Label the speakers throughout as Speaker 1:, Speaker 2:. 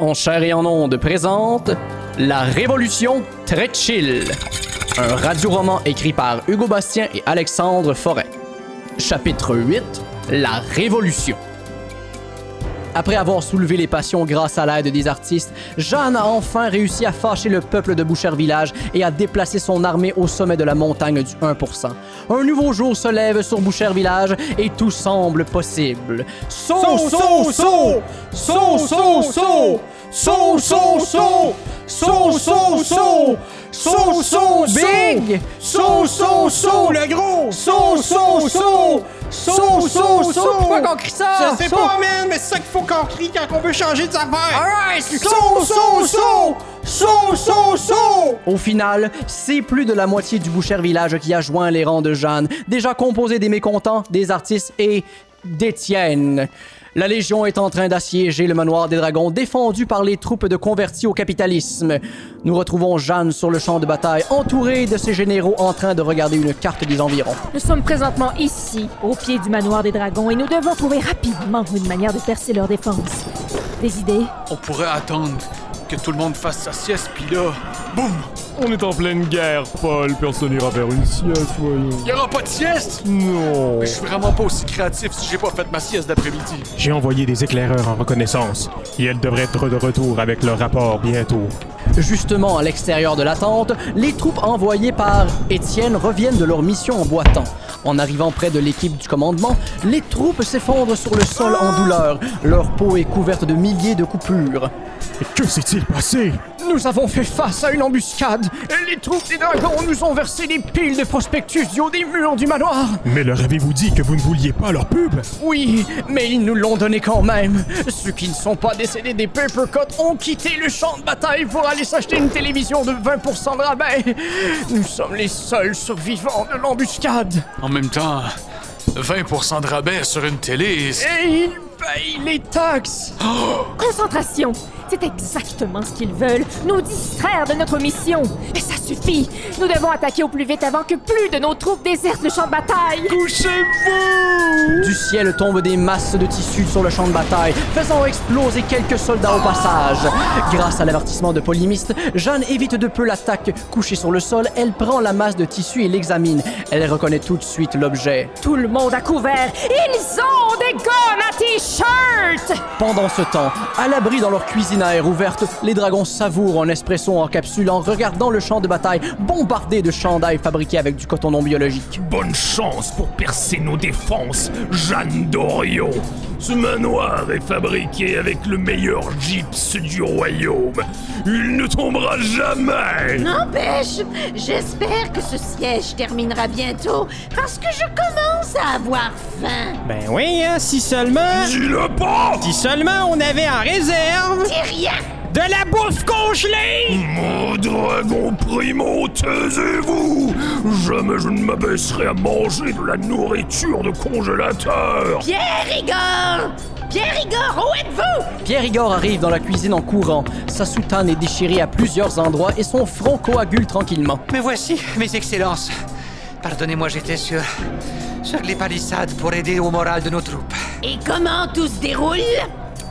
Speaker 1: En chair et en onde présente La Révolution très. Un radioroman écrit par Hugo Bastien et Alexandre Forêt. Chapitre 8 La Révolution. Après avoir soulevé les passions grâce à l'aide des artistes, Jeanne a enfin réussi à fâcher le peuple de Boucher Village et à déplacer son armée au sommet de la montagne du 1%. Un nouveau jour se lève sur Boucher Village et tout semble possible. Saut, saut, saut! Saut, saut, saut! Saut, saut, saut! Saut, saut, saut! Saut, saut, big! Saut, saut, saut!
Speaker 2: le gros!
Speaker 1: Saut, saut, saut! Saut, saut, saut! Pourquoi qu'on crie ça?
Speaker 2: Je sais pas, man, mais c'est ça qu'il faut qu'on crie quand on veut changer de affaire!
Speaker 1: Alright! Saut, saut, saut! Saut, saut, saut! Au final, c'est plus de la moitié du Boucher Village qui a joint les rangs de Jeanne, déjà composé des mécontents, des artistes et d'Étienne. La Légion est en train d'assiéger le manoir des dragons défendu par les troupes de convertis au capitalisme. Nous retrouvons Jeanne sur le champ de bataille, entourée de ses généraux en train de regarder une carte des environs.
Speaker 3: Nous sommes présentement ici, au pied du manoir des dragons, et nous devons trouver rapidement une manière de percer leur défense. Des idées?
Speaker 4: On pourrait attendre que tout le monde fasse sa sieste, puis là, boum!
Speaker 5: On est en pleine guerre, Paul. Personne n'ira faire une sieste, voyons.
Speaker 4: Y aura pas de sieste!
Speaker 5: Non.
Speaker 4: Mais je suis vraiment pas aussi créatif si j'ai pas fait ma sieste d'après-midi.
Speaker 5: J'ai envoyé des éclaireurs en reconnaissance. Et elles devraient être de retour avec leur rapport bientôt.
Speaker 1: Justement, à l'extérieur de la tente, les troupes envoyées par Étienne reviennent de leur mission en boitant. En arrivant près de l'équipe du commandement, les troupes s'effondrent sur le sol en douleur. Leur peau est couverte de milliers de coupures.
Speaker 5: Et que s'est-il passé?
Speaker 1: Nous avons fait face à une embuscade. Les troupes des dragons nous ont versé des piles de prospectus du haut des murs du manoir.
Speaker 5: Mais leur avez-vous dit que vous ne vouliez pas leur pub?
Speaker 1: Oui, mais ils nous l'ont donné quand même. Ceux qui ne sont pas décédés des papercuts ont quitté le champ de bataille pour aller s'acheter une télévision de 20% de rabais. Nous sommes les seuls survivants de l'embuscade.
Speaker 4: En même temps, 20% de rabais sur une télé, c'est-
Speaker 1: Et ils payent les taxes.
Speaker 3: Concentration! C'est exactement ce qu'ils veulent, nous distraire de notre mission. Mais ça suffit! Nous devons attaquer au plus vite avant que plus de nos troupes désertent le champ de bataille!
Speaker 1: Couchez-vous Du ciel tombent des masses de tissus sur le champ de bataille, faisant exploser quelques soldats au passage. Grâce à l'avertissement de Polymiste, Jeanne évite de peu l'attaque. Couchée sur le sol, elle prend la masse de tissu et l'examine. Elle reconnaît tout de suite l'objet.
Speaker 3: Tout le monde à couvert! Ils ont des gones à t-shirt!
Speaker 1: Pendant ce temps, à l'abri dans leur cuisine air ouverte, les dragons savourent un espresso en capsule en regardant le champ de bataille bombardé de chandails fabriqués avec du coton non biologique.
Speaker 6: Bonne chance pour percer nos défenses, Jeanne d'Orion. Ce manoir est fabriqué avec le meilleur gypse du royaume. Il ne tombera jamais.
Speaker 7: N'empêche, j'espère que ce siège terminera bientôt parce que je commence à avoir faim.
Speaker 2: Ben oui, hein, si seulement.
Speaker 6: Dis-le pas.
Speaker 2: Si seulement on avait en réserve
Speaker 7: Dis rien!
Speaker 2: De la bouffe congelée!
Speaker 6: Mon dragon primo, taisez-vous. Jamais je ne m'abaisserai à manger de la nourriture de congélateur.
Speaker 7: Pierre Igor! Pierre Igor, où êtes-vous?
Speaker 1: Pierre Igor arrive dans la cuisine en courant. Sa soutane est déchirée à plusieurs endroits et son front coagule tranquillement.
Speaker 8: Me voici, mes excellences. Pardonnez-moi, j'étais sur. sur les palissades pour aider au moral de nos troupes.
Speaker 7: Et comment tout se déroule?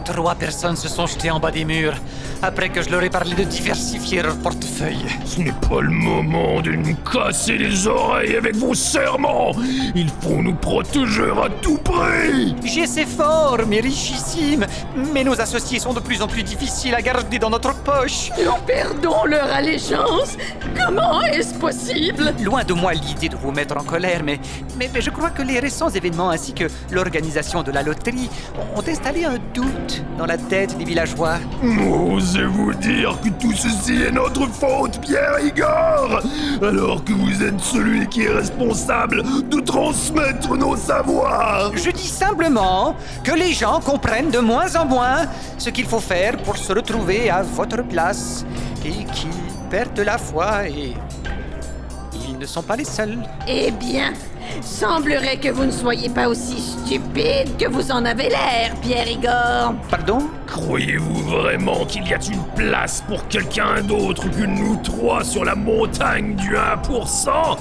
Speaker 8: Trois personnes se sont jetées en bas des murs après que je leur ai parlé de diversifier leur portefeuille.
Speaker 6: Ce n'est pas le moment de nous casser les oreilles avec vos serments. Il faut nous protéger à tout prix.
Speaker 8: J'essaie fort, mais richissime. Mais nos associés sont de plus en plus difficiles à garder dans notre poche.
Speaker 7: Nous perdons leur allégeance. Comment est-ce possible?
Speaker 8: Loin de moi l'idée de vous mettre en colère, mais, mais, mais je crois que les récents événements ainsi que l'organisation de la loterie ont installé un doute dans la tête des villageois.
Speaker 6: Osez-vous dire que tout ceci est notre faute, Pierre Igor. Alors que vous êtes celui qui est responsable de transmettre nos savoirs.
Speaker 8: Je dis simplement que les gens comprennent de moins en moins ce qu'il faut faire pour se retrouver à votre place et qu'ils perdent la foi et ne sont pas les seuls.
Speaker 7: Eh bien, semblerait que vous ne soyez pas aussi stupide que vous en avez l'air, Pierre Igor.
Speaker 8: Pardon?
Speaker 6: Croyez-vous vraiment qu'il y a une place pour quelqu'un d'autre que nous trois sur la montagne du 1%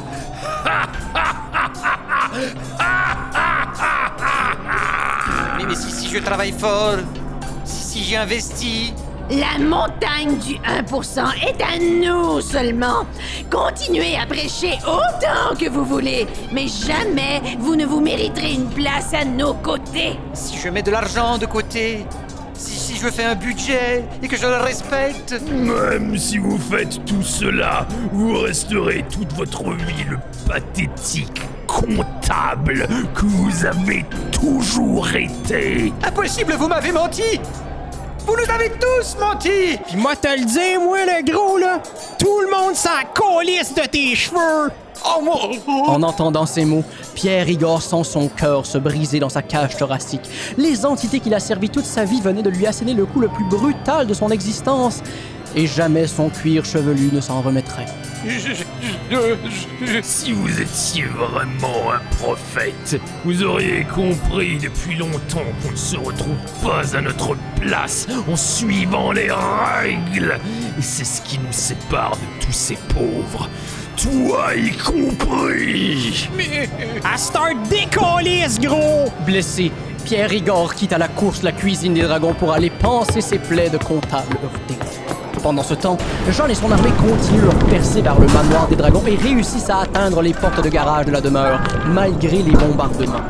Speaker 8: mais, mais si, si je travaille fort, si, si j'ai investi,
Speaker 7: La montagne du 1% est à nous seulement. Continuez à prêcher autant que vous voulez, mais jamais vous ne vous mériterez une place à nos côtés.
Speaker 8: Si je mets de l'argent de côté, si, si je fais un budget et que je le respecte,
Speaker 6: Même si vous faites tout cela, vous resterez toute votre vie le pathétique comptable que vous avez toujours été.
Speaker 8: impossible, vous m'avez menti Vous nous avez tous menti
Speaker 2: Pis moi te le dire, moi, le gros, là, tout le monde s'en colisse de tes cheveux!
Speaker 8: Oh
Speaker 1: En entendant ces mots, Pierre Igor sent son cœur se briser dans sa cage thoracique. Les entités qu'il a servi toute sa vie venaient de lui asséner le coup le plus brutal de son existence, et jamais son cuir chevelu ne s'en remettrait.
Speaker 6: Si vous étiez vraiment un prophète, vous auriez compris depuis longtemps qu'on ne se retrouve pas à notre place en suivant les règles. Et c'est ce qui nous sépare de tous ces pauvres. Toi y compris.
Speaker 2: À start décollisse, gros!
Speaker 1: Blessé, Pierre Igor quitte à la course la cuisine des dragons pour aller panser ses plaies de comptable heurté. Pendant ce temps, Jean et son armée continuent leur percée vers le manoir des dragons et réussissent à atteindre les portes de garage de la demeure, malgré les bombardements.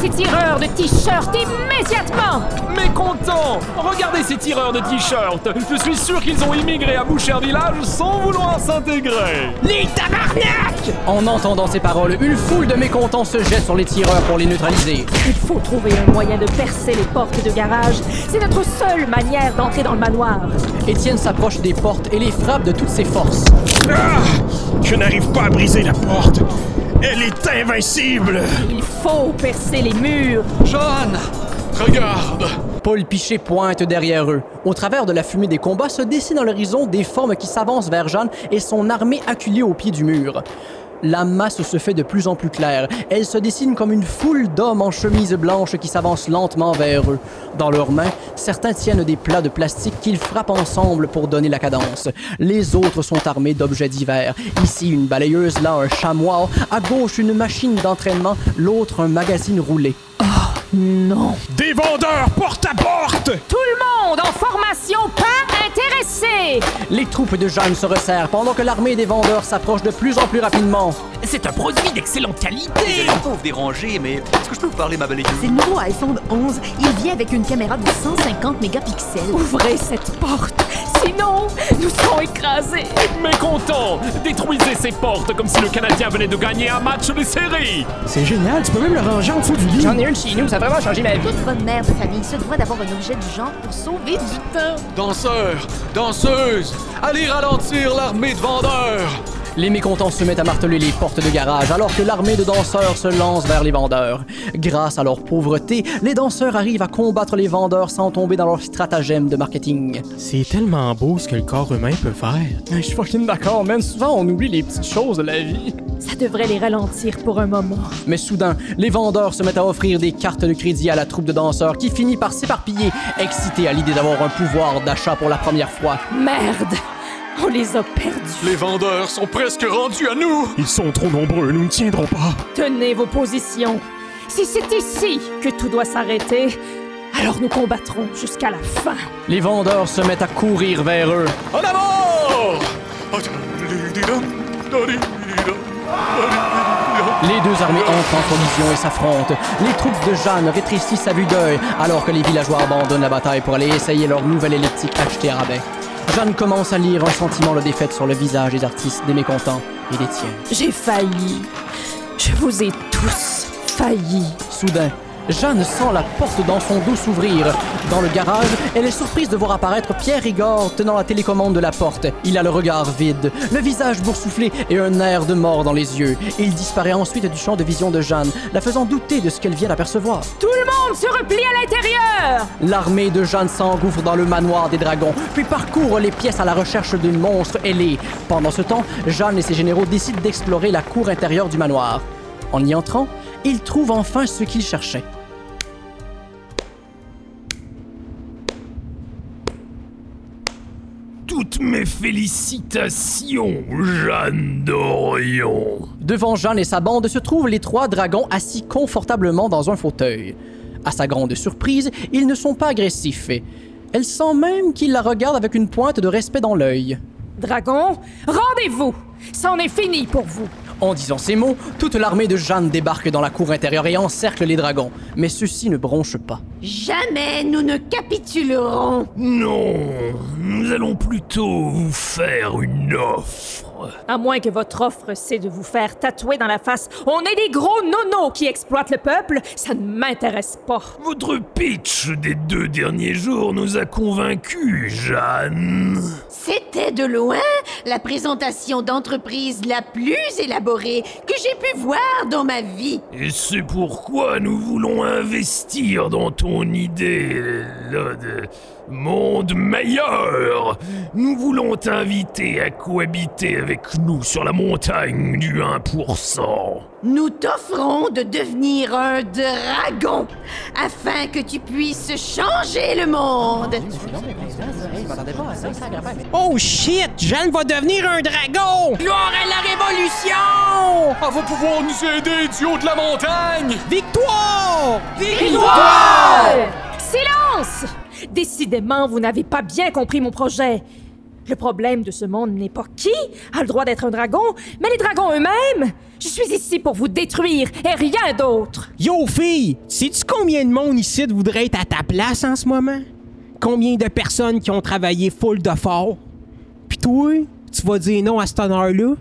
Speaker 3: Ces tireurs de t-shirts immédiatement
Speaker 9: Mécontent Regardez ces tireurs de t-shirts Je suis sûr qu'ils ont immigré à Boucher Village sans vouloir s'intégrer
Speaker 2: Les tabarnak!
Speaker 1: En entendant ces paroles, une foule de mécontents se jette sur les tireurs pour les neutraliser.
Speaker 3: Il faut trouver un moyen de percer les portes de garage. C'est notre seule manière d'entrer dans le manoir.
Speaker 1: Étienne s'approche des portes et les frappe de toutes ses forces.
Speaker 5: Ah! Je n'arrive pas à briser la porte. Elle est invincible.
Speaker 3: Il faut percer les murs.
Speaker 4: John Regarde
Speaker 1: Paul Pichet pointe derrière eux. Au travers de la fumée des combats se dessinent à l'horizon des formes qui s'avancent vers Jeanne et son armée acculée au pied du mur. La masse se fait de plus en plus claire. Elle se dessine comme une foule d'hommes en chemise blanche qui s'avancent lentement vers eux. Dans leurs mains, certains tiennent des plats de plastique qu'ils frappent ensemble pour donner la cadence. Les autres sont armés d'objets divers. Ici, une balayeuse, là, un chamois. À gauche, une machine d'entraînement, l'autre, un magazine roulé.
Speaker 3: Non.
Speaker 5: Des vendeurs porte à porte.
Speaker 3: Tout le monde en formation, pas
Speaker 1: Les troupes de Jeanne se resserrent pendant que l'armée des vendeurs s'approche de plus en plus rapidement.
Speaker 9: C'est un produit d'excellente qualité
Speaker 10: Désolé pas vous déranger, mais est-ce que je peux vous parler, ma belle
Speaker 11: C'est le nouveau iPhone 11. Il vient avec une caméra de 150 mégapixels.
Speaker 3: Ouvrez cette porte, nous serons écrasés.
Speaker 9: Mécontent Détruisez ces portes comme si le Canadien venait de gagner un match de série
Speaker 2: C'est génial, tu peux même le ranger en dessous du lit.
Speaker 1: J'en ai un de chez nous, ça a vraiment changé ma vie.
Speaker 11: Toute bonne mère de famille se doit d'avoir un objet du genre pour sauver du temps.
Speaker 4: Danseurs Danseuses Allez ralentir l'armée de vendeurs
Speaker 1: Les mécontents se mettent à marteler les portes de garage alors que l'armée de danseurs se lance vers les vendeurs. Grâce à leur pauvreté, les danseurs arrivent à combattre les vendeurs sans tomber dans leur stratagème de marketing.
Speaker 5: C'est tellement beau ce que le corps humain peut faire.
Speaker 1: Je suis fucking d'accord, man. Souvent, on oublie les petites choses de la vie.
Speaker 3: Ça devrait les ralentir pour un moment.
Speaker 1: Mais soudain, les vendeurs se mettent à offrir des cartes de crédit à la troupe de danseurs qui finit par s'éparpiller, excitée à l'idée d'avoir un pouvoir d'achat pour la première fois.
Speaker 3: Merde On les a perdus.
Speaker 4: Les vendeurs sont presque rendus à nous
Speaker 5: Ils sont trop nombreux, nous ne tiendrons pas.
Speaker 3: Tenez vos positions. Si c'est ici que tout doit s'arrêter, alors nous combattrons jusqu'à la fin.
Speaker 1: Les vendeurs se mettent à courir vers eux.
Speaker 4: En avant
Speaker 1: Les deux armées entrent en collision et s'affrontent. Les troupes de Jeanne rétrécissent à vue d'œil, alors que les villageois abandonnent la bataille pour aller essayer leur nouvelle elliptique achetée à rabais. Jeanne commence à lire un sentiment de défaite sur le visage des artistes, des mécontents et des tiens.
Speaker 3: J'ai failli. Je vous ai tous failli.
Speaker 1: Soudain, Jeanne sent la porte dans son dos s'ouvrir. Dans le garage, elle est surprise de voir apparaître Pierre Igor tenant la télécommande de la porte. Il a le regard vide, le visage boursouflé et un air de mort dans les yeux. Il disparaît ensuite du champ de vision de Jeanne, la faisant douter de ce qu'elle vient d'apercevoir.
Speaker 3: Tout le monde se replie à l'intérieur
Speaker 1: L'armée de Jeanne s'engouffre dans le manoir des dragons, puis parcourt les pièces à la recherche d'un monstre ailé. Pendant ce temps, Jeanne et ses généraux décident d'explorer la cour intérieure du manoir. En y entrant, ils trouvent enfin ce qu'ils cherchaient.
Speaker 6: Toutes mes félicitations, Jeanne d'Orion.
Speaker 1: Devant Jeanne et sa bande se trouvent les trois dragons assis confortablement dans un fauteuil. À sa grande surprise, ils ne sont pas agressifs. Elle sent même qu'il la regarde avec une pointe de respect dans l'œil.
Speaker 3: Dragon, rendez-vous! C'en est fini pour vous!
Speaker 1: En disant ces mots, toute l'armée de Jeanne débarque dans la cour intérieure et encercle les dragons, mais ceux-ci ne bronchent pas.
Speaker 7: Jamais nous ne capitulerons.
Speaker 6: Non, nous allons plutôt vous faire une offre.
Speaker 3: À moins que votre offre, c'est de vous faire tatouer dans la face On est des gros nonos qui exploitent le peuple, ça ne m'intéresse pas.
Speaker 6: Votre pitch des deux derniers jours nous a convaincus, Jeanne.
Speaker 7: C'était de loin la présentation d'entreprise la plus élaborée que j'ai pu voir dans ma vie.
Speaker 6: Et c'est pourquoi nous voulons investir dans ton idée là, de monde meilleur. Nous voulons t'inviter à cohabiter avec nous sur la montagne du 1%.
Speaker 7: Nous t'offrons de devenir un dragon afin que tu puisses changer le monde.
Speaker 2: Oh shit! Jeanne va devenir un dragon! Gloire à la révolution!
Speaker 4: Elle va pouvoir nous aider, duo de la montagne!
Speaker 2: Victoire!
Speaker 3: Silence! Décidément, vous n'avez pas bien compris mon projet. Le problème de ce monde n'est pas qui a le droit d'être un dragon, mais les dragons eux-mêmes. Je suis ici pour vous détruire et rien d'autre.
Speaker 2: Yo, fille! Sais-tu combien de monde ici voudrait être à ta place en ce moment? Combien de personnes qui ont travaillé full de fort? Pis toi, tu vas dire non à cet honneur-là?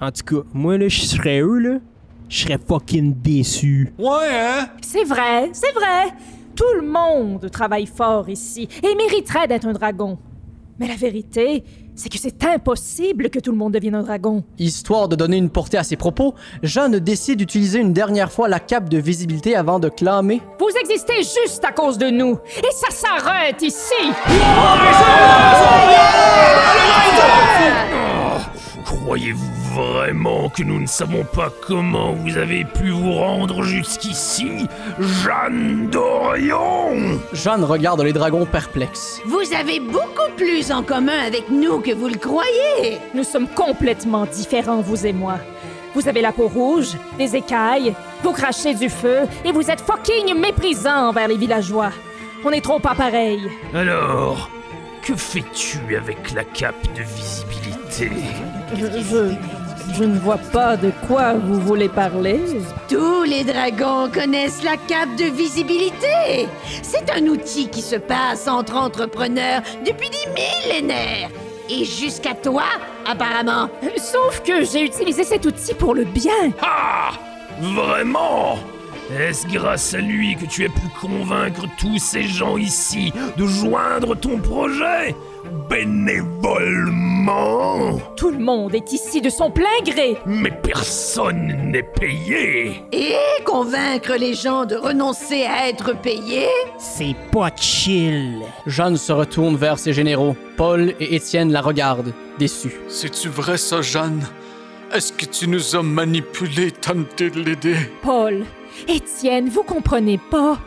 Speaker 2: En tout cas, moi, là, je serais eux, là. Je serais fucking déçu.
Speaker 4: Ouais, hein?
Speaker 3: C'est vrai, c'est vrai. Tout le monde travaille fort ici et mériterait d'être un dragon. Mais la vérité, c'est que c'est impossible que tout le monde devienne un dragon.
Speaker 1: Histoire de donner une portée à ses propos, Jeanne décide d'utiliser une dernière fois la cape de visibilité avant de clamer
Speaker 3: Vous existez juste à cause de nous, et ça s'arrête ici.
Speaker 6: Croyez-vous vraiment que nous ne savons pas comment vous avez pu vous rendre jusqu'ici, Jeanne d'Orion
Speaker 1: Jeanne regarde les dragons perplexes.
Speaker 7: Vous avez beaucoup plus en commun avec nous que vous le croyez.
Speaker 3: Nous sommes complètement différents, vous et moi. Vous avez la peau rouge, des écailles, vous crachez du feu et vous êtes fucking méprisants envers les villageois. On est trop pas pareil.
Speaker 6: Alors, que fais-tu avec la cape de visibilité?
Speaker 3: Je, je, ne vois pas de quoi vous voulez parler.
Speaker 7: Tous les dragons connaissent la cape de visibilité. C'est un outil qui se passe entre entrepreneurs depuis des millénaires. Et jusqu'à toi, apparemment.
Speaker 3: Sauf que j'ai utilisé cet outil pour le bien.
Speaker 6: Ah Vraiment? Est-ce grâce à lui que tu as pu convaincre tous ces gens ici de joindre ton projet? Bénévolement
Speaker 3: Tout le monde est ici de son plein gré.
Speaker 6: Mais personne n'est payé
Speaker 7: Et convaincre les gens de renoncer à être payés?
Speaker 2: C'est pas chill.
Speaker 1: Jeanne se retourne vers ses généraux. Paul et Étienne la regardent, déçus.
Speaker 4: C'est-tu vrai ça, Jeanne? Est-ce que tu nous as manipulés, tenté de l'aider?
Speaker 3: Paul, Étienne, vous comprenez pas.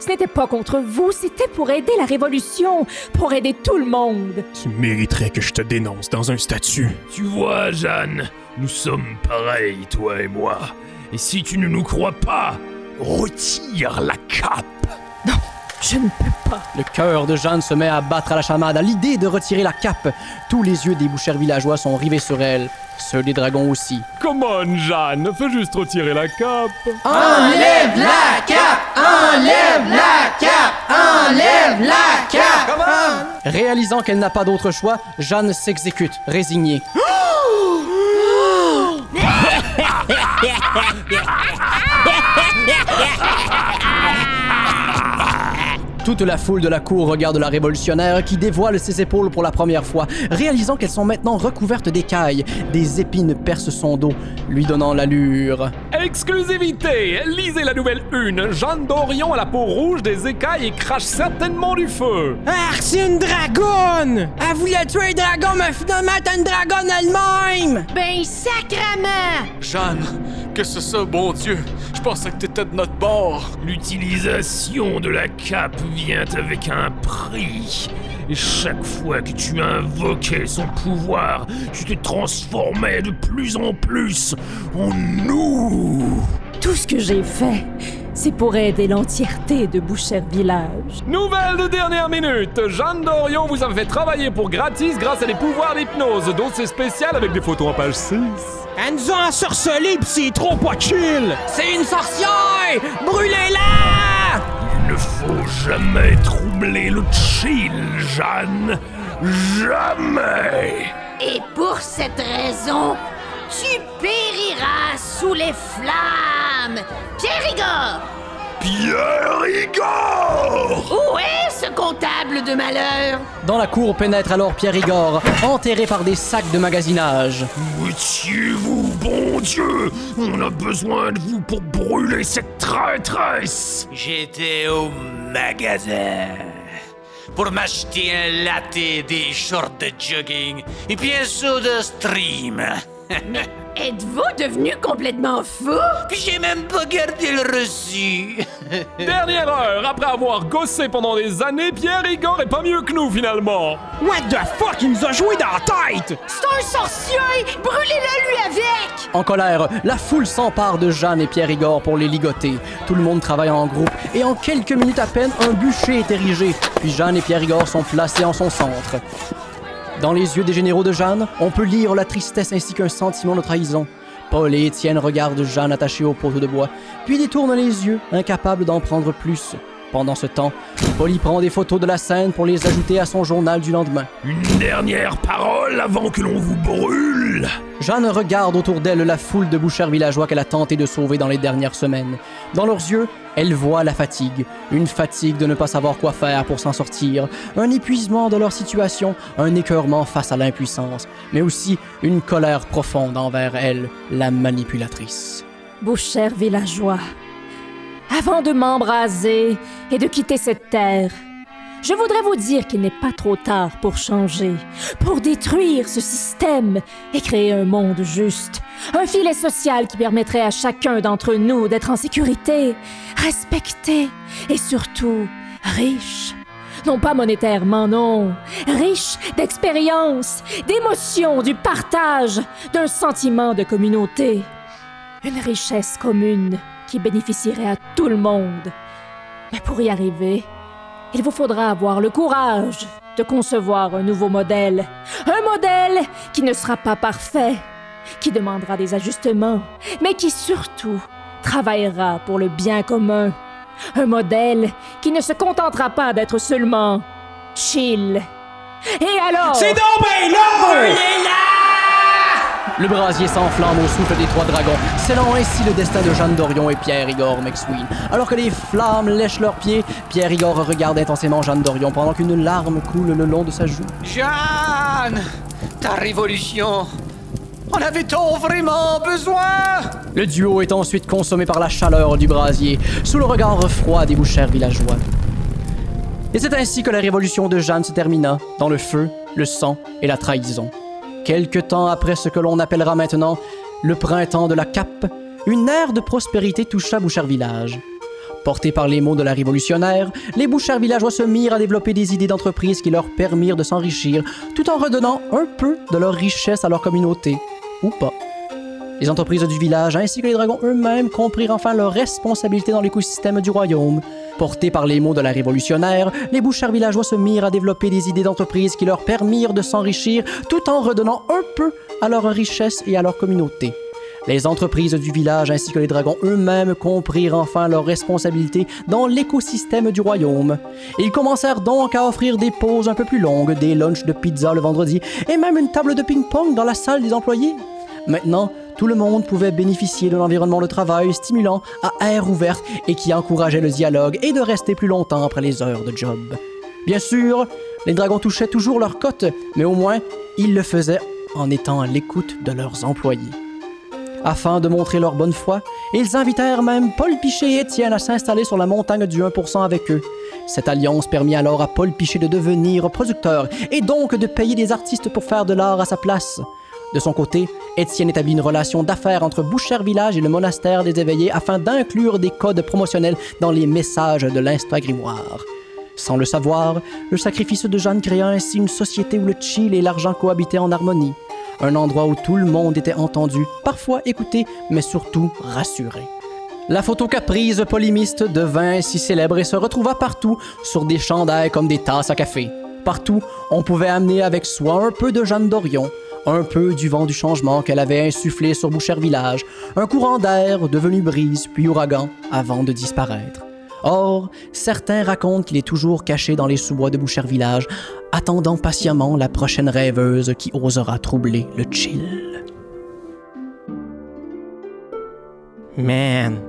Speaker 3: Ce n'était pas contre vous, c'était pour aider la révolution, pour aider tout le monde.
Speaker 5: Tu mériterais que je te dénonce dans un statut.
Speaker 6: Tu vois, Jeanne, nous sommes pareils, toi et moi. Et si tu ne nous crois pas, retire la cape
Speaker 3: Je ne peux pas.
Speaker 1: Le cœur de Jeanne se met à battre à la chamade à l'idée de retirer la cape. Tous les yeux des bouchers villageois sont rivés sur elle. Ceux des dragons aussi.
Speaker 9: Come on, Jeanne, fais juste retirer la cape.
Speaker 2: Enlève la cape! Enlève la cape! Enlève la cape!
Speaker 1: Réalisant qu'elle n'a pas d'autre choix, Jeanne s'exécute, résignée. Toute la foule de la cour regarde la révolutionnaire qui dévoile ses épaules pour la première fois, réalisant qu'elles sont maintenant recouvertes d'écailles. Des épines percent son dos, lui donnant l'allure.
Speaker 9: Exclusivité Lisez la nouvelle une. Jeanne d'Orion à la peau rouge, des écailles et crache certainement du feu.
Speaker 2: Arc, c'est une dragonne! Elle voulait tuer un dragon, mais finalement, t'es une dragonne elle-même!
Speaker 7: Ben sacrament
Speaker 4: Jeanne, que c'est ça, bon Dieu? Je pensais que t'étais de notre bord.
Speaker 6: L'utilisation de la cape vient avec un prix. Et chaque fois que tu invoquais son pouvoir, tu te transformais de plus en plus en nous.
Speaker 3: Tout ce que j'ai fait, c'est pour aider l'entièreté de Boucher Village.
Speaker 9: Nouvelle de dernière minute Jeanne Dorion vous a fait travailler pour gratis grâce à des pouvoirs d'hypnose, dont c'est spécial avec des photos en page 6.
Speaker 2: Elle nous a ensorcelés pis c'est trop pas chill!
Speaker 1: C'est une sorcière! Brûlez-la!
Speaker 6: Faut jamais troubler le chill, Jeanne. Jamais.
Speaker 7: Et pour cette raison, tu périras sous les flammes. Pierre Igor,
Speaker 6: Pierre Igor
Speaker 7: où est ce comptable de malheur
Speaker 1: Dans la cour pénètre alors Pierre Igor, enterré par des sacs de magasinage.
Speaker 6: Où étiez-vous, bon Dieu On a besoin de vous pour brûler cette traîtresse
Speaker 12: J'étais au magasin pour m'acheter un latte, des shorts de jogging et puis un soda stream.
Speaker 7: Êtes-vous devenu complètement fou?
Speaker 12: Puis j'ai même pas gardé le reçu.
Speaker 9: Dernière heure, après avoir gossé pendant des années, Pierre Igor est pas mieux que nous finalement.
Speaker 2: What the fuck, il nous a joué dans la tête!
Speaker 7: C'est un sorcier Brûlez-le lui avec
Speaker 1: En colère, la foule s'empare de Jeanne et Pierre Igor pour les ligoter. Tout le monde travaille en groupe et en quelques minutes à peine, un bûcher est érigé. Puis Jeanne et Pierre Igor sont placés en son centre. Dans les yeux des généraux de Jeanne, on peut lire la tristesse ainsi qu'un sentiment de trahison. Paul et Étienne regardent Jeanne attachée au poteau de bois, puis détournent les yeux, incapables d'en prendre plus. Pendant ce temps, Paul y prend des photos de la scène pour les ajouter à son journal du lendemain.
Speaker 6: Une dernière parole avant que l'on vous brûle
Speaker 1: Jeanne regarde autour d'elle la foule de bouchers villageois qu'elle a tenté de sauver dans les dernières semaines. Dans leurs yeux, elle voit la fatigue, une fatigue de ne pas savoir quoi faire pour s'en sortir, un épuisement de leur situation, un écœurement face à l'impuissance, mais aussi une colère profonde envers elle, la manipulatrice.
Speaker 3: Boucher Villageois, avant de m'embraser et de quitter cette terre, je voudrais vous dire qu'il n'est pas trop tard pour changer, pour détruire ce système et créer un monde juste, un filet social qui permettrait à chacun d'entre nous d'être en sécurité, respecté et surtout riche. Non pas monétairement, non. Riche d'expérience, d'émotions, du partage, d'un sentiment de communauté. Une richesse commune qui bénéficierait à tout le monde. Mais pour y arriver, il vous faudra avoir le courage de concevoir un nouveau modèle. Un modèle qui ne sera pas parfait, qui demandera des ajustements, mais qui surtout travaillera pour le bien commun. Un modèle qui ne se contentera pas d'être seulement chill. Et alors...
Speaker 2: C'est donc ben là!
Speaker 1: Le brasier s'enflamme au souffle des trois dragons, scellant ainsi le destin de Jeanne Dorion et Pierre Igor McSween. Alors que les flammes lèchent leurs pieds, Pierre Igor regarde intensément Jeanne Dorion pendant qu'une larme coule le long de sa joue.
Speaker 8: Jeanne Ta révolution En avait-on vraiment besoin?
Speaker 1: Le duo est ensuite consommé par la chaleur du brasier, sous le regard froid des bouchers villageois. Et c'est ainsi que la révolution de Jeanne se termina, dans le feu, le sang et la trahison. Quelque temps après ce que l'on appellera maintenant le printemps de la Cape, une ère de prospérité toucha Bouchard Village. Portés par les mots de la révolutionnaire, les Bouchard villageois se mirent à développer des idées d'entreprise qui leur permirent de s'enrichir, tout en redonnant un peu de leur richesse à leur communauté, ou pas. Les entreprises du village ainsi que les dragons eux-mêmes comprirent enfin leur responsabilité dans l'écosystème du royaume. Portés par les mots de la révolutionnaire, les bouchers villageois se mirent à développer des idées d'entreprise qui leur permirent de s'enrichir tout en redonnant un peu à leur richesse et à leur communauté. Les entreprises du village ainsi que les dragons eux-mêmes comprirent enfin leur responsabilité dans l'écosystème du royaume. Ils commencèrent donc à offrir des pauses un peu plus longues, des lunchs de pizza le vendredi et même une table de ping-pong dans la salle des employés. Maintenant, tout le monde pouvait bénéficier d'un environnement de travail stimulant, à air ouvert et qui encourageait le dialogue et de rester plus longtemps après les heures de job. Bien sûr, les dragons touchaient toujours leur cote, mais au moins, ils le faisaient en étant à l'écoute de leurs employés. Afin de montrer leur bonne foi, ils invitèrent même Paul Pichet et Étienne à s'installer sur la montagne du 1% avec eux. Cette alliance permit alors à Paul Pichet de devenir producteur et donc de payer des artistes pour faire de l'art à sa place. De son côté, Étienne établit une relation d'affaires entre Boucher Village et le monastère des éveillés afin d'inclure des codes promotionnels dans les messages de l'Instagrimoire. Sans le savoir, le sacrifice de Jeanne créa ainsi une société où le chill et l'argent cohabitaient en harmonie. Un endroit où tout le monde était entendu, parfois écouté, mais surtout rassuré. La photo caprice polymiste devint si célèbre et se retrouva partout sur des chandails comme des tasses à café. Partout, on pouvait amener avec soi un peu de Jeanne Dorion, un peu du vent du changement qu'elle avait insufflé sur Boucher Village, un courant d'air devenu brise puis ouragan avant de disparaître. Or, certains racontent qu'il est toujours caché dans les sous-bois de Boucher Village, attendant patiemment la prochaine rêveuse qui osera troubler le chill.
Speaker 2: Man.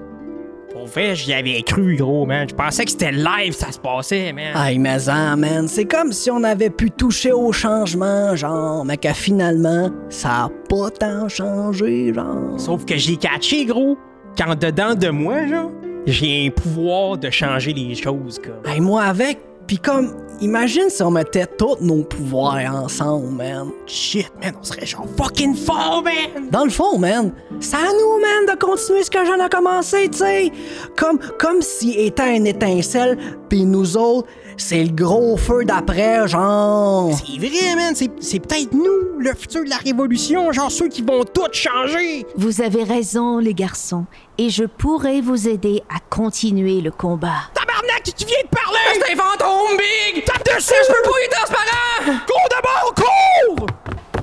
Speaker 2: Pour vrai, j'y avais cru, gros, man. Je pensais que c'était live, ça se passait, man.
Speaker 1: Aïe, mais en, man, c'est comme si on avait pu toucher au changement, genre, mais que finalement, ça a pas tant changé, genre.
Speaker 2: Sauf que j'ai catché, gros, qu'en dedans de moi, genre, j'ai un pouvoir de changer les choses, comme.
Speaker 1: Hey, moi avec, pis comme, imagine si on mettait tous nos pouvoirs ensemble, man.
Speaker 2: Shit, man, on serait genre fucking fort, man!
Speaker 1: Dans le fond, man, c'est à nous, man, de continuer ce que j'en ai commencé, tu sais. Comme, comme si était une étincelle, pis nous autres, c'est le gros feu d'après, genre.
Speaker 2: C'est vrai, man, c'est, c'est peut-être nous, le futur de la révolution, genre ceux qui vont tout changer!
Speaker 11: Vous avez raison, les garçons, et je pourrai vous aider à continuer le combat.
Speaker 2: Tabarnak, tu viens de parler!
Speaker 1: C'est un fantôme, Big!
Speaker 2: Tape dessus!
Speaker 1: Je peux pas être transparent!
Speaker 2: Cours d'abord, cours!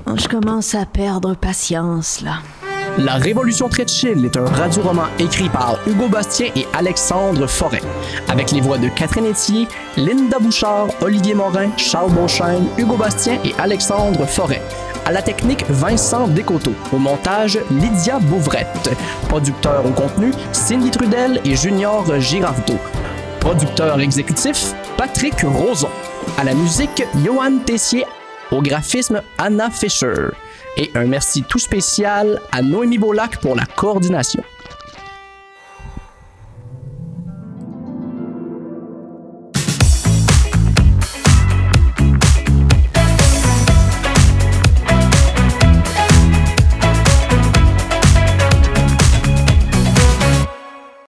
Speaker 11: Oh, je commence à perdre patience, là.
Speaker 1: La Révolution très chill est un radio-roman écrit par Hugo Bastien et Alexandre Forêt, avec les voix de Catherine Etier, Linda Bouchard, Olivier Morin, Charles Beauchesne, Hugo Bastien et Alexandre Forêt. À la technique, Vincent Descoteaux. Au montage, Lydia Bouvrette. Producteur au contenu, Cindy Trudel et Junior Girardeau. Producteur exécutif, Patrick Roson. À la musique, Johan Tessier. Au graphisme, Anna Fischer. Et un merci tout spécial à Noémie Beaulac pour la coordination.